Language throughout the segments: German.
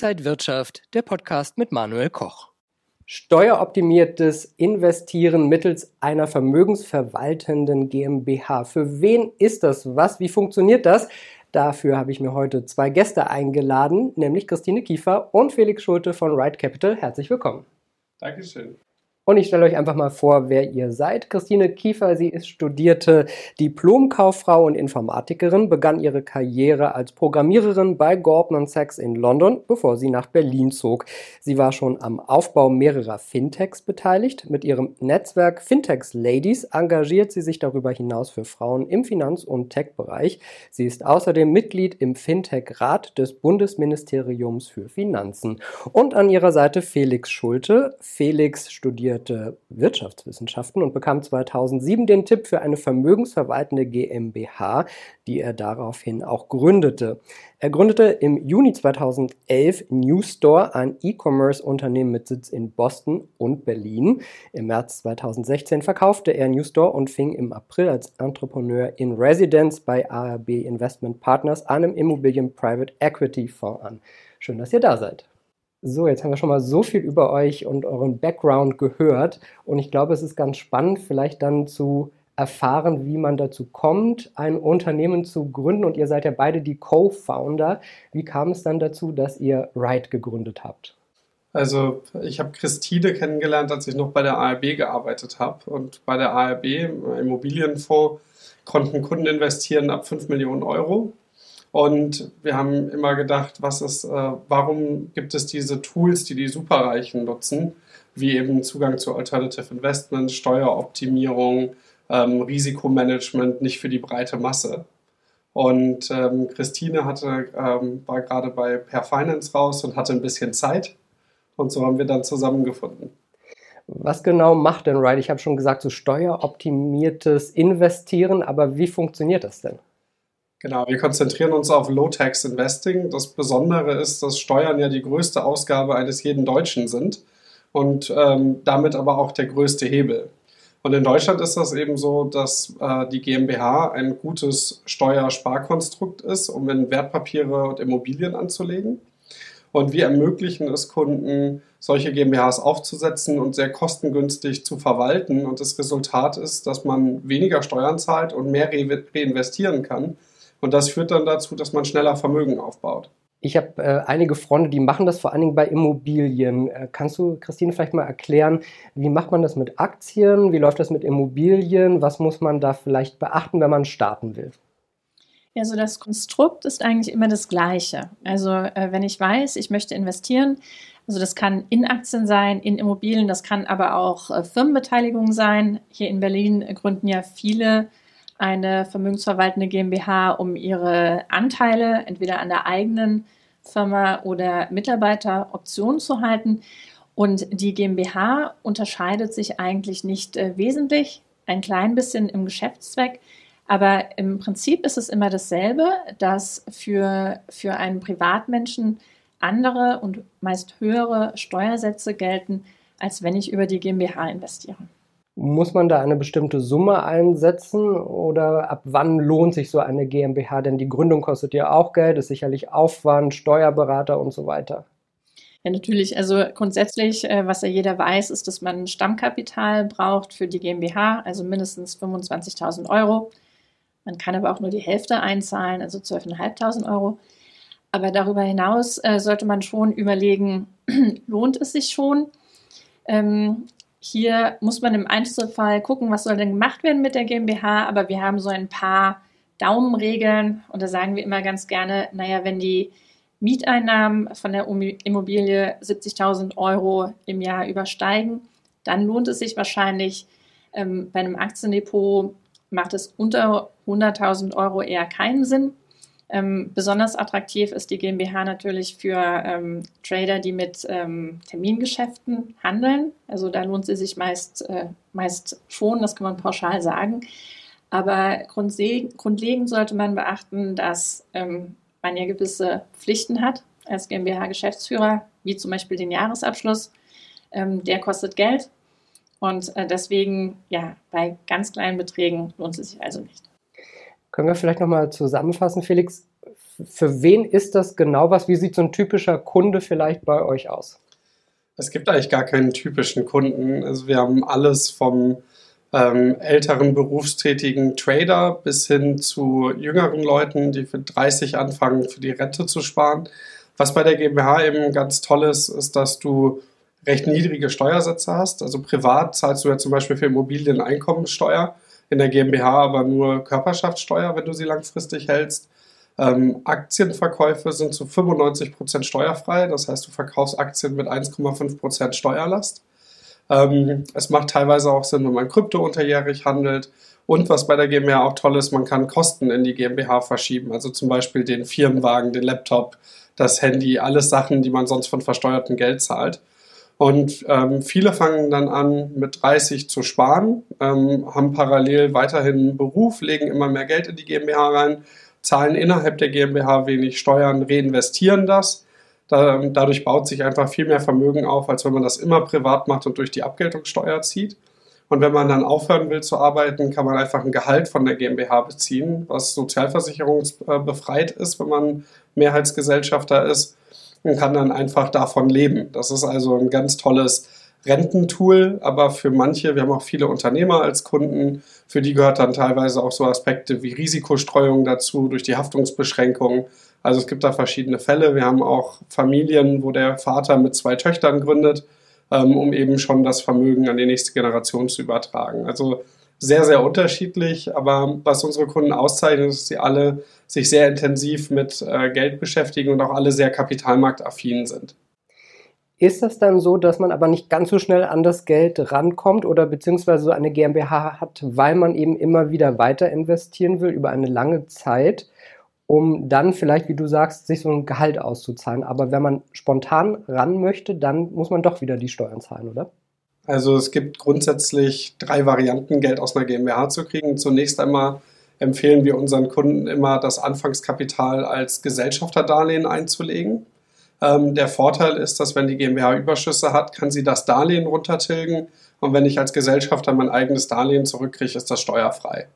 Inside Wirtschaft, der Podcast mit Manuel Koch. Steueroptimiertes Investieren mittels einer vermögensverwaltenden GmbH. Für wen ist das was? Wie funktioniert das? Dafür habe ich mir heute zwei Gäste eingeladen, nämlich Christine Kiefer und Felix Schulte von Right Capital. Herzlich willkommen. Dankeschön. Und ich stelle euch einfach mal vor, wer ihr seid. Christine Kiefer, sie ist studierte Diplomkauffrau und Informatikerin, begann ihre Karriere als Programmiererin bei Goldman Sachs in London, bevor sie nach Berlin zog. Sie war schon am Aufbau mehrerer Fintechs beteiligt. Mit ihrem Netzwerk Fintechs Ladies engagiert sie sich darüber hinaus für Frauen im Finanz- und Tech-Bereich. Sie ist außerdem Mitglied im Fintech-Rat des Bundesministeriums für Finanzen. Und an ihrer Seite Felix Schulte. Felix studiert studierte Wirtschaftswissenschaften und bekam 2007 den Tipp für eine vermögensverwaltende GmbH, die er daraufhin auch gründete. Er gründete im Juni 2011 New Store, ein E-Commerce-Unternehmen mit Sitz in Boston und Berlin. Im März 2016 verkaufte er New Store und fing im April als Entrepreneur in Residence bei ARB Investment Partners, einem Immobilien Private Equity Fonds an. Schön, dass ihr da seid. So, jetzt haben wir schon mal so viel über euch und euren Background gehört und ich glaube, es ist ganz spannend, vielleicht dann zu erfahren, wie man dazu kommt, ein Unternehmen zu gründen und ihr seid ja beide die Co-Founder. Wie kam es dann dazu, dass ihr Ride gegründet habt? Also ich habe Christine kennengelernt, als ich noch bei der ARB gearbeitet habe. Und bei der ARB, im Immobilienfonds, konnten Kunden investieren ab 5 Millionen Euro. Und wir haben immer gedacht, was ist, äh, warum gibt es diese Tools, die die Superreichen nutzen, wie eben Zugang zu Alternative Investments, Steueroptimierung, ähm, Risikomanagement, nicht für die breite Masse. Und ähm, Christine hatte, ähm, war gerade bei Per Finance raus und hatte ein bisschen Zeit. Und so haben wir dann zusammengefunden. Was genau macht denn Ride? Ich habe schon gesagt, so steueroptimiertes Investieren, aber wie funktioniert das denn? Genau, wir konzentrieren uns auf Low-Tax Investing. Das Besondere ist, dass Steuern ja die größte Ausgabe eines jeden Deutschen sind und ähm, damit aber auch der größte Hebel. Und in Deutschland ist das eben so, dass äh, die GmbH ein gutes Steuersparkonstrukt ist, um in Wertpapiere und Immobilien anzulegen. Und wir ermöglichen es Kunden, solche GmbHs aufzusetzen und sehr kostengünstig zu verwalten. Und das Resultat ist, dass man weniger Steuern zahlt und mehr re reinvestieren kann und das führt dann dazu, dass man schneller Vermögen aufbaut. Ich habe äh, einige Freunde, die machen das vor allen Dingen bei Immobilien. Äh, kannst du, Christine, vielleicht mal erklären, wie macht man das mit Aktien? Wie läuft das mit Immobilien? Was muss man da vielleicht beachten, wenn man starten will? Ja, so das Konstrukt ist eigentlich immer das gleiche. Also äh, wenn ich weiß, ich möchte investieren, also das kann in Aktien sein, in Immobilien, das kann aber auch äh, Firmenbeteiligung sein. Hier in Berlin gründen ja viele eine vermögensverwaltende GmbH, um ihre Anteile entweder an der eigenen Firma oder Mitarbeiteroptionen zu halten. Und die GmbH unterscheidet sich eigentlich nicht äh, wesentlich, ein klein bisschen im Geschäftszweck. Aber im Prinzip ist es immer dasselbe, dass für, für einen Privatmenschen andere und meist höhere Steuersätze gelten, als wenn ich über die GmbH investiere. Muss man da eine bestimmte Summe einsetzen oder ab wann lohnt sich so eine GmbH? Denn die Gründung kostet ja auch Geld, ist sicherlich Aufwand, Steuerberater und so weiter. Ja, natürlich. Also grundsätzlich, äh, was ja jeder weiß, ist, dass man Stammkapital braucht für die GmbH, also mindestens 25.000 Euro. Man kann aber auch nur die Hälfte einzahlen, also 12.500 Euro. Aber darüber hinaus äh, sollte man schon überlegen, lohnt es sich schon? Hier muss man im Einzelfall gucken, was soll denn gemacht werden mit der GmbH, aber wir haben so ein paar Daumenregeln und da sagen wir immer ganz gerne, naja, wenn die Mieteinnahmen von der Immobilie 70.000 Euro im Jahr übersteigen, dann lohnt es sich wahrscheinlich. Ähm, bei einem Aktiendepot macht es unter 100.000 Euro eher keinen Sinn. Ähm, besonders attraktiv ist die GmbH natürlich für ähm, Trader, die mit ähm, Termingeschäften handeln. Also da lohnt sie sich meist, äh, meist schon, das kann man pauschal sagen. Aber grundlegend sollte man beachten, dass ähm, man ja gewisse Pflichten hat als GmbH-Geschäftsführer, wie zum Beispiel den Jahresabschluss. Ähm, der kostet Geld und äh, deswegen, ja, bei ganz kleinen Beträgen lohnt es sich also nicht. Können wir vielleicht nochmal zusammenfassen, Felix? Für wen ist das genau was? Wie sieht so ein typischer Kunde vielleicht bei euch aus? Es gibt eigentlich gar keinen typischen Kunden. Also wir haben alles vom ähm, älteren berufstätigen Trader bis hin zu jüngeren Leuten, die für 30 anfangen, für die Rente zu sparen. Was bei der GmbH eben ganz toll ist, ist, dass du recht niedrige Steuersätze hast. Also privat zahlst du ja zum Beispiel für Immobilien Einkommensteuer, in der GmbH aber nur Körperschaftssteuer, wenn du sie langfristig hältst. Ähm, Aktienverkäufe sind zu 95% steuerfrei, das heißt, du verkaufst Aktien mit 1,5% Steuerlast. Ähm, es macht teilweise auch Sinn, wenn man Krypto unterjährig handelt. Und was bei der GmbH auch toll ist, man kann Kosten in die GmbH verschieben. Also zum Beispiel den Firmenwagen, den Laptop, das Handy, alles Sachen, die man sonst von versteuertem Geld zahlt. Und ähm, viele fangen dann an, mit 30 zu sparen, ähm, haben parallel weiterhin einen Beruf, legen immer mehr Geld in die GmbH rein, zahlen innerhalb der GmbH wenig Steuern, reinvestieren das da, dadurch baut sich einfach viel mehr Vermögen auf, als wenn man das immer privat macht und durch die Abgeltungssteuer zieht. Und wenn man dann aufhören will zu arbeiten, kann man einfach ein Gehalt von der GmbH beziehen, was sozialversicherungsbefreit ist, wenn man Mehrheitsgesellschafter ist und kann dann einfach davon leben. Das ist also ein ganz tolles Rententool, aber für manche, wir haben auch viele Unternehmer als Kunden, für die gehört dann teilweise auch so Aspekte wie Risikostreuung dazu durch die Haftungsbeschränkungen also es gibt da verschiedene Fälle. Wir haben auch Familien, wo der Vater mit zwei Töchtern gründet, ähm, um eben schon das Vermögen an die nächste Generation zu übertragen. Also sehr, sehr unterschiedlich, aber was unsere Kunden auszeichnet, ist, dass sie alle sich sehr intensiv mit äh, Geld beschäftigen und auch alle sehr kapitalmarktaffin sind. Ist das dann so, dass man aber nicht ganz so schnell an das Geld rankommt oder beziehungsweise so eine GmbH hat, weil man eben immer wieder weiter investieren will über eine lange Zeit? um dann vielleicht, wie du sagst, sich so ein Gehalt auszuzahlen. Aber wenn man spontan ran möchte, dann muss man doch wieder die Steuern zahlen, oder? Also es gibt grundsätzlich drei Varianten, Geld aus einer GmbH zu kriegen. Zunächst einmal empfehlen wir unseren Kunden immer, das Anfangskapital als Gesellschafterdarlehen einzulegen. Ähm, der Vorteil ist, dass wenn die GmbH Überschüsse hat, kann sie das Darlehen runtertilgen. Und wenn ich als Gesellschafter mein eigenes Darlehen zurückkriege, ist das steuerfrei.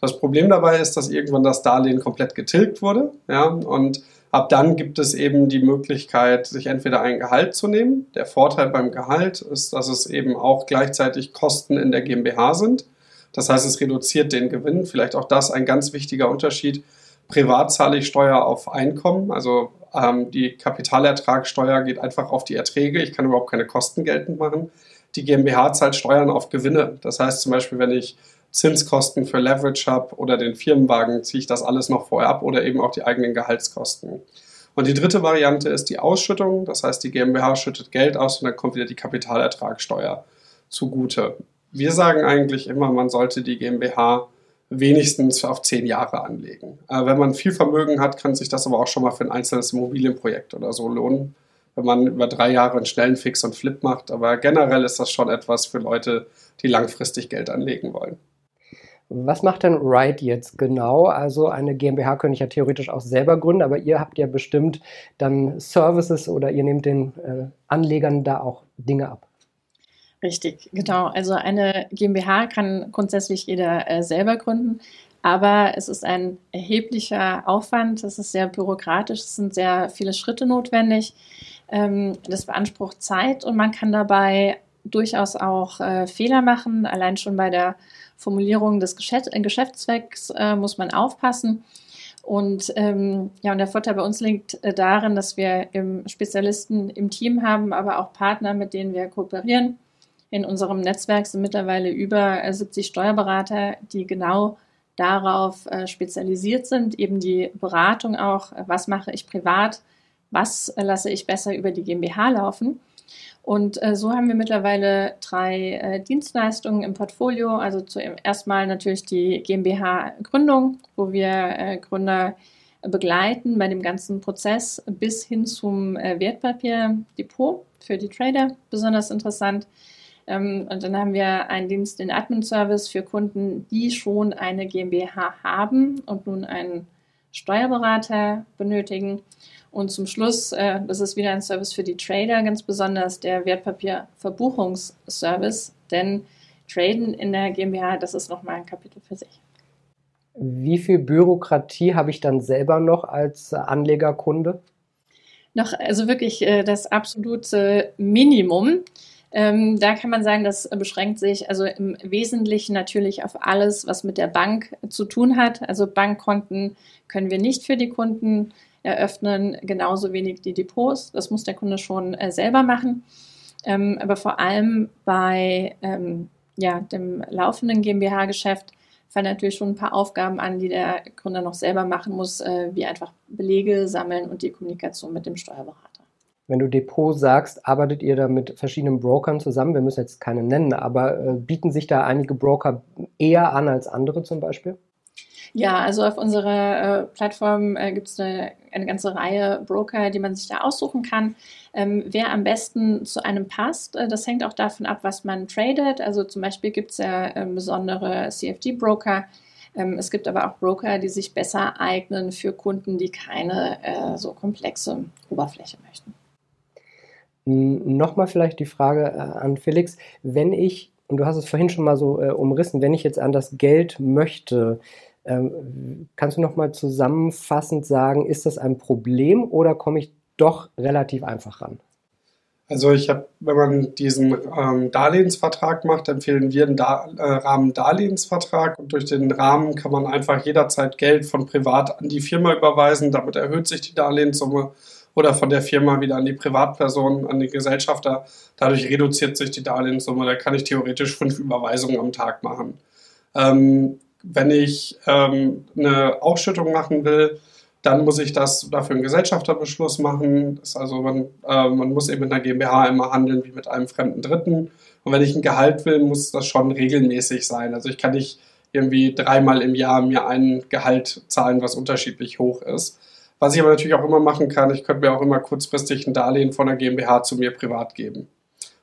Das Problem dabei ist, dass irgendwann das Darlehen komplett getilgt wurde. Ja, und ab dann gibt es eben die Möglichkeit, sich entweder ein Gehalt zu nehmen. Der Vorteil beim Gehalt ist, dass es eben auch gleichzeitig Kosten in der GmbH sind. Das heißt, es reduziert den Gewinn. Vielleicht auch das ein ganz wichtiger Unterschied. Privat zahle ich Steuer auf Einkommen, also ähm, die Kapitalertragssteuer geht einfach auf die Erträge. Ich kann überhaupt keine Kosten geltend machen. Die GmbH zahlt Steuern auf Gewinne. Das heißt zum Beispiel, wenn ich Zinskosten für Leverage habe oder den Firmenwagen, ziehe ich das alles noch vorher ab oder eben auch die eigenen Gehaltskosten. Und die dritte Variante ist die Ausschüttung. Das heißt, die GmbH schüttet Geld aus und dann kommt wieder die Kapitalertragssteuer zugute. Wir sagen eigentlich immer, man sollte die GmbH wenigstens auf zehn Jahre anlegen. Äh, wenn man viel Vermögen hat, kann sich das aber auch schon mal für ein einzelnes Immobilienprojekt oder so lohnen, wenn man über drei Jahre einen schnellen Fix und Flip macht. Aber generell ist das schon etwas für Leute, die langfristig Geld anlegen wollen. Was macht denn Ride jetzt genau? Also eine GmbH könnte ich ja theoretisch auch selber gründen, aber ihr habt ja bestimmt dann Services oder ihr nehmt den äh, Anlegern da auch Dinge ab. Richtig, genau. Also eine GmbH kann grundsätzlich jeder äh, selber gründen, aber es ist ein erheblicher Aufwand, es ist sehr bürokratisch, es sind sehr viele Schritte notwendig. Ähm, das beansprucht Zeit und man kann dabei durchaus auch äh, Fehler machen, allein schon bei der Formulierung des Geschäft, äh, Geschäftszwecks äh, muss man aufpassen. Und ähm, ja, und der Vorteil bei uns liegt äh, darin, dass wir im Spezialisten im Team haben, aber auch Partner, mit denen wir kooperieren. In unserem Netzwerk sind mittlerweile über 70 äh, Steuerberater, die genau darauf äh, spezialisiert sind, eben die Beratung auch, was mache ich privat, was lasse ich besser über die GmbH laufen. Und äh, so haben wir mittlerweile drei äh, Dienstleistungen im Portfolio. Also zuerst mal natürlich die GmbH-Gründung, wo wir äh, Gründer begleiten bei dem ganzen Prozess bis hin zum äh, Wertpapierdepot für die Trader. Besonders interessant. Ähm, und dann haben wir einen Dienst in Admin-Service für Kunden, die schon eine GmbH haben und nun einen Steuerberater benötigen. Und zum Schluss, äh, das ist wieder ein Service für die Trader, ganz besonders der Wertpapierverbuchungsservice, denn Traden in der GmbH, das ist nochmal ein Kapitel für sich. Wie viel Bürokratie habe ich dann selber noch als Anlegerkunde? Noch, also wirklich äh, das absolute Minimum. Ähm, da kann man sagen, das beschränkt sich also im Wesentlichen natürlich auf alles, was mit der Bank zu tun hat. Also Bankkonten können wir nicht für die Kunden eröffnen, genauso wenig die Depots. Das muss der Kunde schon äh, selber machen. Ähm, aber vor allem bei ähm, ja, dem laufenden GmbH-Geschäft fallen natürlich schon ein paar Aufgaben an, die der Gründer noch selber machen muss, äh, wie einfach Belege sammeln und die Kommunikation mit dem Steuerberater. Wenn du Depot sagst, arbeitet ihr da mit verschiedenen Brokern zusammen? Wir müssen jetzt keine nennen, aber äh, bieten sich da einige Broker eher an als andere zum Beispiel? Ja, also auf unserer äh, Plattform äh, gibt es eine, eine, ganze Reihe Broker, die man sich da aussuchen kann. Ähm, wer am besten zu einem passt, äh, das hängt auch davon ab, was man tradet. Also zum Beispiel gibt es ja ähm, besondere CFD-Broker. Ähm, es gibt aber auch Broker, die sich besser eignen für Kunden, die keine äh, so komplexe Oberfläche möchten. Nochmal vielleicht die Frage äh, an Felix, wenn ich, und du hast es vorhin schon mal so äh, umrissen, wenn ich jetzt an das Geld möchte, ähm, kannst du nochmal zusammenfassend sagen, ist das ein Problem oder komme ich doch relativ einfach ran? Also ich habe, wenn man diesen ähm, Darlehensvertrag macht, empfehlen wir einen da äh, Rahmendarlehensvertrag und durch den Rahmen kann man einfach jederzeit Geld von privat an die Firma überweisen. Damit erhöht sich die Darlehenssumme oder von der Firma wieder an die Privatperson, an die Gesellschafter. Dadurch reduziert sich die Darlehenssumme. Da kann ich theoretisch fünf Überweisungen am Tag machen. Ähm, wenn ich ähm, eine Ausschüttung machen will, dann muss ich das dafür einen Gesellschafterbeschluss machen. Also man, äh, man muss eben mit einer GmbH immer handeln wie mit einem fremden Dritten. Und wenn ich ein Gehalt will, muss das schon regelmäßig sein. Also ich kann nicht irgendwie dreimal im Jahr mir ein Gehalt zahlen, was unterschiedlich hoch ist. Was ich aber natürlich auch immer machen kann, ich könnte mir auch immer kurzfristig ein Darlehen von der GmbH zu mir privat geben.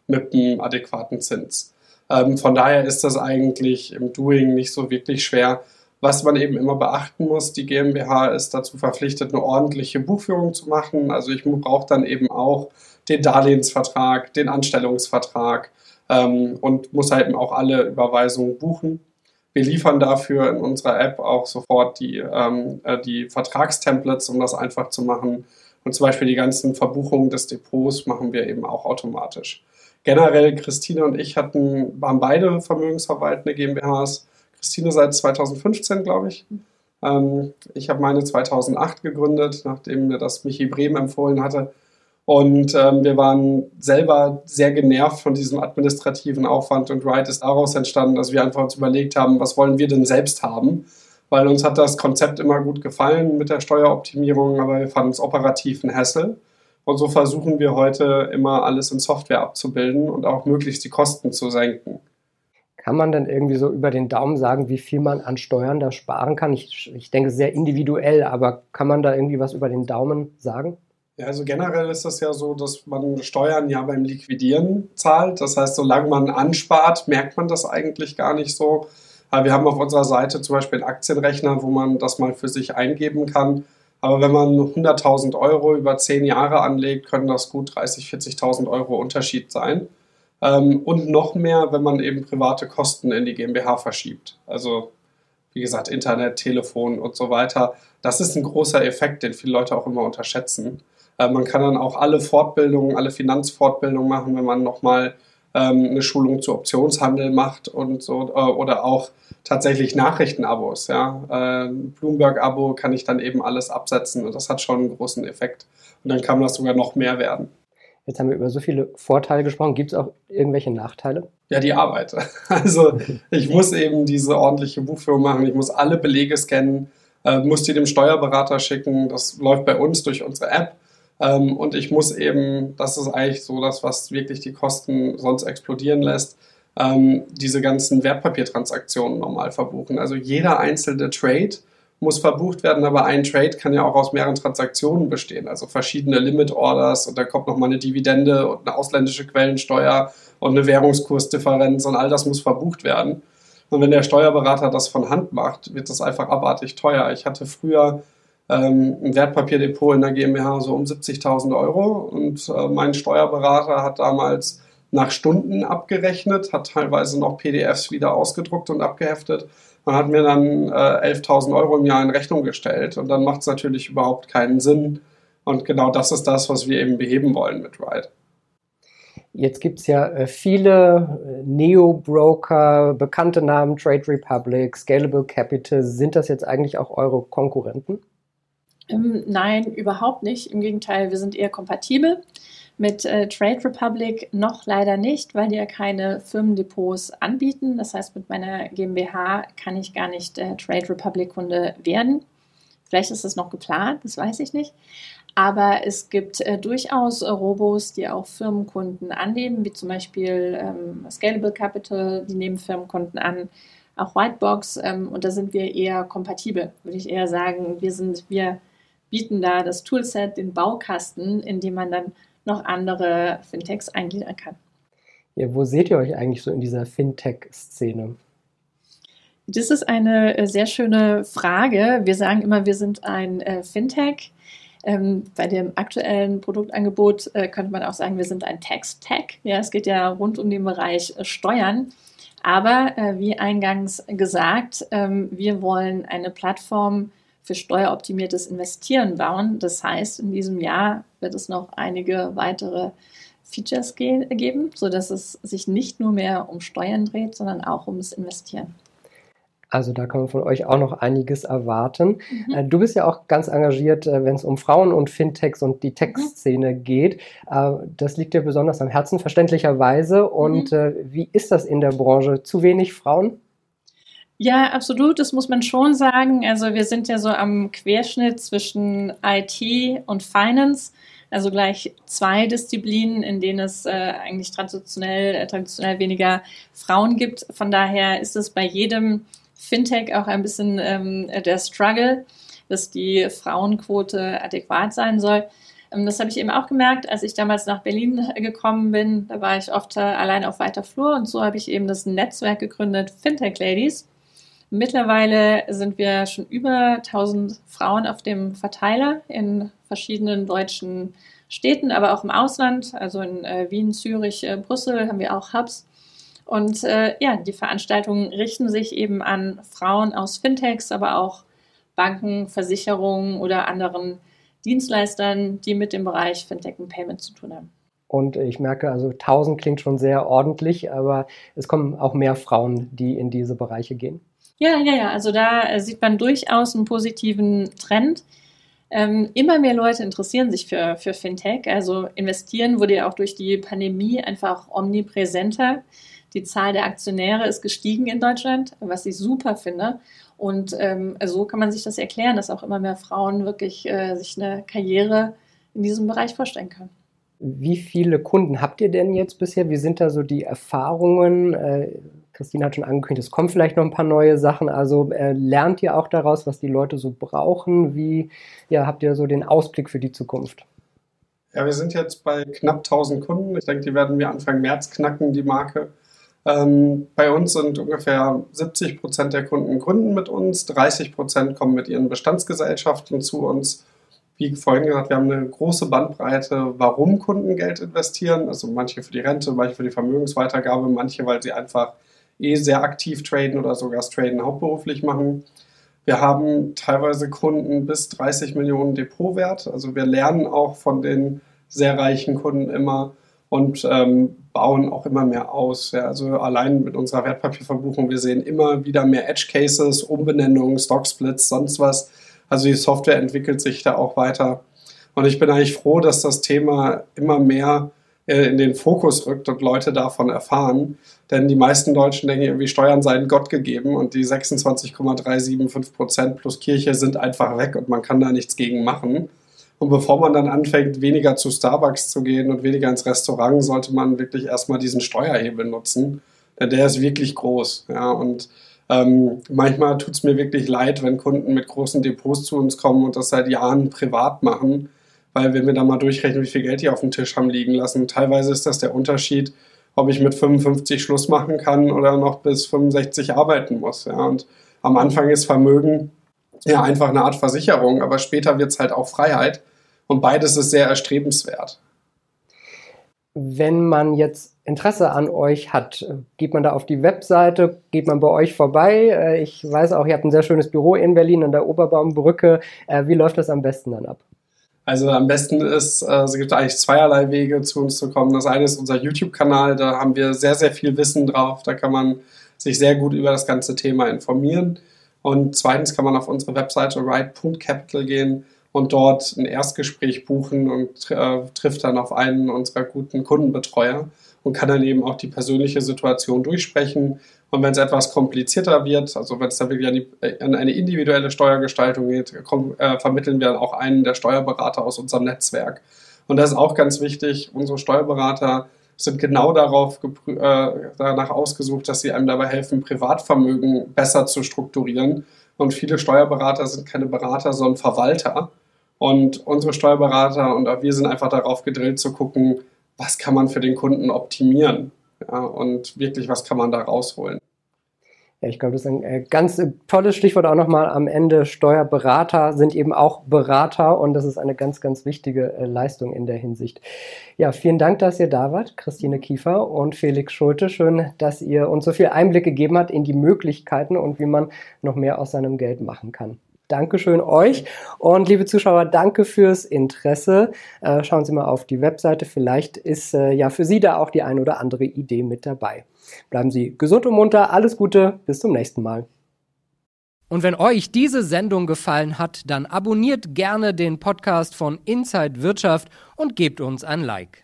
Mit einem adäquaten Zins. Ähm, von daher ist das eigentlich im Doing nicht so wirklich schwer. Was man eben immer beachten muss, die GmbH ist dazu verpflichtet, eine ordentliche Buchführung zu machen. Also ich brauche dann eben auch den Darlehensvertrag, den Anstellungsvertrag ähm, und muss halt eben auch alle Überweisungen buchen. Wir liefern dafür in unserer App auch sofort die, ähm, äh, die Vertragstemplates, um das einfach zu machen. Und zum Beispiel die ganzen Verbuchungen des Depots machen wir eben auch automatisch. Generell, Christine und ich hatten, waren beide vermögensverwaltende GmbHs. Christine seit 2015, glaube ich. Ähm, ich habe meine 2008 gegründet, nachdem mir das Michi Brehm empfohlen hatte. Und ähm, wir waren selber sehr genervt von diesem administrativen Aufwand und Wright ist daraus entstanden, dass wir einfach uns überlegt haben, was wollen wir denn selbst haben? Weil uns hat das Konzept immer gut gefallen mit der Steueroptimierung, aber wir fanden es operativ ein Hassel. Und so versuchen wir heute immer alles in Software abzubilden und auch möglichst die Kosten zu senken. Kann man dann irgendwie so über den Daumen sagen, wie viel man an Steuern da sparen kann? Ich, ich denke sehr individuell, aber kann man da irgendwie was über den Daumen sagen? Ja, also generell ist das ja so, dass man Steuern ja beim Liquidieren zahlt. Das heißt, solange man anspart, merkt man das eigentlich gar nicht so. Aber wir haben auf unserer Seite zum Beispiel einen Aktienrechner, wo man das mal für sich eingeben kann. Aber wenn man 100.000 Euro über 10 Jahre anlegt, können das gut 30.000, 40.000 Euro Unterschied sein. Ähm, und noch mehr, wenn man eben private Kosten in die GmbH verschiebt. Also wie gesagt, Internet, Telefon und so weiter. Das ist ein großer Effekt, den viele Leute auch immer unterschätzen. Äh, man kann dann auch alle Fortbildungen, alle Finanzfortbildungen machen, wenn man nochmal ähm, eine Schulung zu Optionshandel macht und so äh, oder auch tatsächlich Nachrichtenabos. Ja? Äh, Bloomberg-Abo kann ich dann eben alles absetzen und das hat schon einen großen Effekt. Und dann kann das sogar noch mehr werden. Jetzt haben wir über so viele Vorteile gesprochen. Gibt es auch irgendwelche Nachteile? Ja, die Arbeit. Also ich muss eben diese ordentliche Buchführung machen. Ich muss alle Belege scannen, äh, muss die dem Steuerberater schicken. Das läuft bei uns durch unsere App. Ähm, und ich muss eben, das ist eigentlich so das, was wirklich die Kosten sonst explodieren lässt, ähm, diese ganzen Wertpapiertransaktionen normal verbuchen. Also jeder einzelne Trade muss verbucht werden, aber ein Trade kann ja auch aus mehreren Transaktionen bestehen, also verschiedene Limit Orders und da kommt nochmal eine Dividende und eine ausländische Quellensteuer und eine Währungskursdifferenz und all das muss verbucht werden. Und wenn der Steuerberater das von Hand macht, wird das einfach abartig teuer. Ich hatte früher ähm, ein Wertpapierdepot in der GmbH so um 70.000 Euro und äh, mein Steuerberater hat damals nach Stunden abgerechnet, hat teilweise noch PDFs wieder ausgedruckt und abgeheftet. und hat mir dann äh, 11.000 Euro im Jahr in Rechnung gestellt. Und dann macht es natürlich überhaupt keinen Sinn. Und genau das ist das, was wir eben beheben wollen mit Ride. Jetzt gibt es ja äh, viele äh, Neo-Broker, bekannte Namen, Trade Republic, Scalable Capital. Sind das jetzt eigentlich auch eure Konkurrenten? Ähm, nein, überhaupt nicht. Im Gegenteil, wir sind eher kompatibel. Mit äh, Trade Republic noch leider nicht, weil die ja keine Firmendepots anbieten. Das heißt, mit meiner GmbH kann ich gar nicht äh, Trade Republic Kunde werden. Vielleicht ist das noch geplant, das weiß ich nicht. Aber es gibt äh, durchaus Robos, die auch Firmenkunden annehmen, wie zum Beispiel ähm, Scalable Capital, die nehmen Firmenkunden an, auch Whitebox. Ähm, und da sind wir eher kompatibel, würde ich eher sagen. Wir sind, wir bieten da das Toolset, den Baukasten, in dem man dann noch andere Fintechs eingliedern kann. Ja, wo seht ihr euch eigentlich so in dieser Fintech-Szene? Das ist eine äh, sehr schöne Frage. Wir sagen immer, wir sind ein äh, Fintech. Ähm, bei dem aktuellen Produktangebot äh, könnte man auch sagen, wir sind ein Tax-Tech. Ja, es geht ja rund um den Bereich äh, Steuern. Aber äh, wie eingangs gesagt, ähm, wir wollen eine Plattform für steueroptimiertes Investieren bauen. Das heißt, in diesem Jahr wird es noch einige weitere Features geben, sodass es sich nicht nur mehr um Steuern dreht, sondern auch ums Investieren. Also da kann man von euch auch noch einiges erwarten. Mhm. Äh, du bist ja auch ganz engagiert, äh, wenn es um Frauen und Fintechs und die Tech-Szene mhm. geht. Äh, das liegt dir besonders am Herzen, verständlicherweise. Und mhm. wie ist das in der Branche? Zu wenig Frauen? Ja, absolut, das muss man schon sagen. Also wir sind ja so am Querschnitt zwischen IT und Finance, also gleich zwei Disziplinen, in denen es äh, eigentlich traditionell, äh, traditionell weniger Frauen gibt. Von daher ist es bei jedem Fintech auch ein bisschen ähm, der Struggle, dass die Frauenquote adäquat sein soll. Ähm, das habe ich eben auch gemerkt, als ich damals nach Berlin gekommen bin. Da war ich oft äh, allein auf weiter Flur und so habe ich eben das Netzwerk gegründet, Fintech Ladies. Mittlerweile sind wir schon über 1000 Frauen auf dem Verteiler in verschiedenen deutschen Städten, aber auch im Ausland, also in äh, Wien, Zürich, äh, Brüssel haben wir auch Hubs. Und äh, ja, die Veranstaltungen richten sich eben an Frauen aus Fintechs, aber auch Banken, Versicherungen oder anderen Dienstleistern, die mit dem Bereich Fintech und Payment zu tun haben. Und ich merke, also 1000 klingt schon sehr ordentlich, aber es kommen auch mehr Frauen, die in diese Bereiche gehen. Ja, ja, ja. Also da äh, sieht man durchaus einen positiven Trend. Ähm, immer mehr Leute interessieren sich für, für Fintech. Also investieren wurde ja auch durch die Pandemie einfach omnipräsenter. Die Zahl der Aktionäre ist gestiegen in Deutschland, was ich super finde. Und ähm, so kann man sich das erklären, dass auch immer mehr Frauen wirklich äh, sich eine Karriere in diesem Bereich vorstellen können. Wie viele Kunden habt ihr denn jetzt bisher? Wie sind da so die Erfahrungen? Äh, Christine hat schon angekündigt, es kommen vielleicht noch ein paar neue Sachen. Also äh, lernt ihr auch daraus, was die Leute so brauchen? Wie ja, habt ihr so den Ausblick für die Zukunft? Ja, wir sind jetzt bei knapp 1000 Kunden. Ich denke, die werden wir Anfang März knacken, die Marke. Ähm, bei uns sind ungefähr 70 Prozent der Kunden gründen mit uns, 30 Prozent kommen mit ihren Bestandsgesellschaften zu uns. Wie vorhin gesagt, wir haben eine große Bandbreite, warum Kunden Geld investieren. Also manche für die Rente, manche für die Vermögensweitergabe, manche, weil sie einfach eh sehr aktiv traden oder sogar das Traden hauptberuflich machen. Wir haben teilweise Kunden bis 30 Millionen Depotwert. Also wir lernen auch von den sehr reichen Kunden immer, und ähm, bauen auch immer mehr aus. Ja, also allein mit unserer Wertpapierverbuchung, wir sehen immer wieder mehr Edge Cases, Umbenennungen, Stocksplits, sonst was. Also die Software entwickelt sich da auch weiter. Und ich bin eigentlich froh, dass das Thema immer mehr in den Fokus rückt und Leute davon erfahren. Denn die meisten Deutschen denken irgendwie, Steuern seien Gott gegeben und die 26,375 Prozent plus Kirche sind einfach weg und man kann da nichts gegen machen. Und bevor man dann anfängt, weniger zu Starbucks zu gehen und weniger ins Restaurant, sollte man wirklich erstmal diesen Steuerhebel nutzen. Denn der ist wirklich groß. Ja, und ähm, manchmal tut es mir wirklich leid, wenn Kunden mit großen Depots zu uns kommen und das seit Jahren privat machen. Weil wenn wir da mal durchrechnen, wie viel Geld die auf dem Tisch haben liegen lassen, teilweise ist das der Unterschied, ob ich mit 55 Schluss machen kann oder noch bis 65 arbeiten muss. Ja. Und am Anfang ist Vermögen ja einfach eine Art Versicherung, aber später wird es halt auch Freiheit. Und beides ist sehr erstrebenswert. wenn man jetzt Interesse an euch hat, geht man da auf die Webseite, geht man bei euch vorbei? Äh, ich weiß auch, ihr habt ein sehr schönes Büro in Berlin an der Oberbaumbrücke. Äh, wie läuft das am besten dann ab? Also am besten ist, äh, es gibt eigentlich zweierlei Wege zu uns zu kommen. Das eine ist unser YouTube-Kanal, da haben wir sehr, sehr viel Wissen drauf. Da kann man sich sehr gut über das ganze Thema informieren. Und zweitens kann man auf unsere Webseite ride.capital gehen und dort ein Erstgespräch buchen und äh, trifft dann auf einen unserer guten Kundenbetreuer und kann dann eben auch die persönliche Situation durchsprechen. Und wenn es etwas komplizierter wird, also wenn es dann wirklich an, die, an eine individuelle Steuergestaltung geht, komm, äh, vermitteln wir auch einen der Steuerberater aus unserem Netzwerk. Und das ist auch ganz wichtig. Unsere Steuerberater sind genau darauf äh, danach ausgesucht, dass sie einem dabei helfen, Privatvermögen besser zu strukturieren. Und viele Steuerberater sind keine Berater, sondern Verwalter. Und unsere Steuerberater und auch wir sind einfach darauf gedrillt zu gucken, was kann man für den Kunden optimieren ja, und wirklich, was kann man da rausholen. Ja, ich glaube, das ist ein äh, ganz tolles Stichwort auch nochmal am Ende. Steuerberater sind eben auch Berater und das ist eine ganz, ganz wichtige äh, Leistung in der Hinsicht. Ja, vielen Dank, dass ihr da wart, Christine Kiefer und Felix Schulte. Schön, dass ihr uns so viel Einblick gegeben habt in die Möglichkeiten und wie man noch mehr aus seinem Geld machen kann. Dankeschön euch. Und liebe Zuschauer, danke fürs Interesse. Äh, schauen Sie mal auf die Webseite. Vielleicht ist äh, ja für Sie da auch die ein oder andere Idee mit dabei. Bleiben Sie gesund und munter. Alles Gute. Bis zum nächsten Mal. Und wenn euch diese Sendung gefallen hat, dann abonniert gerne den Podcast von Inside Wirtschaft und gebt uns ein Like.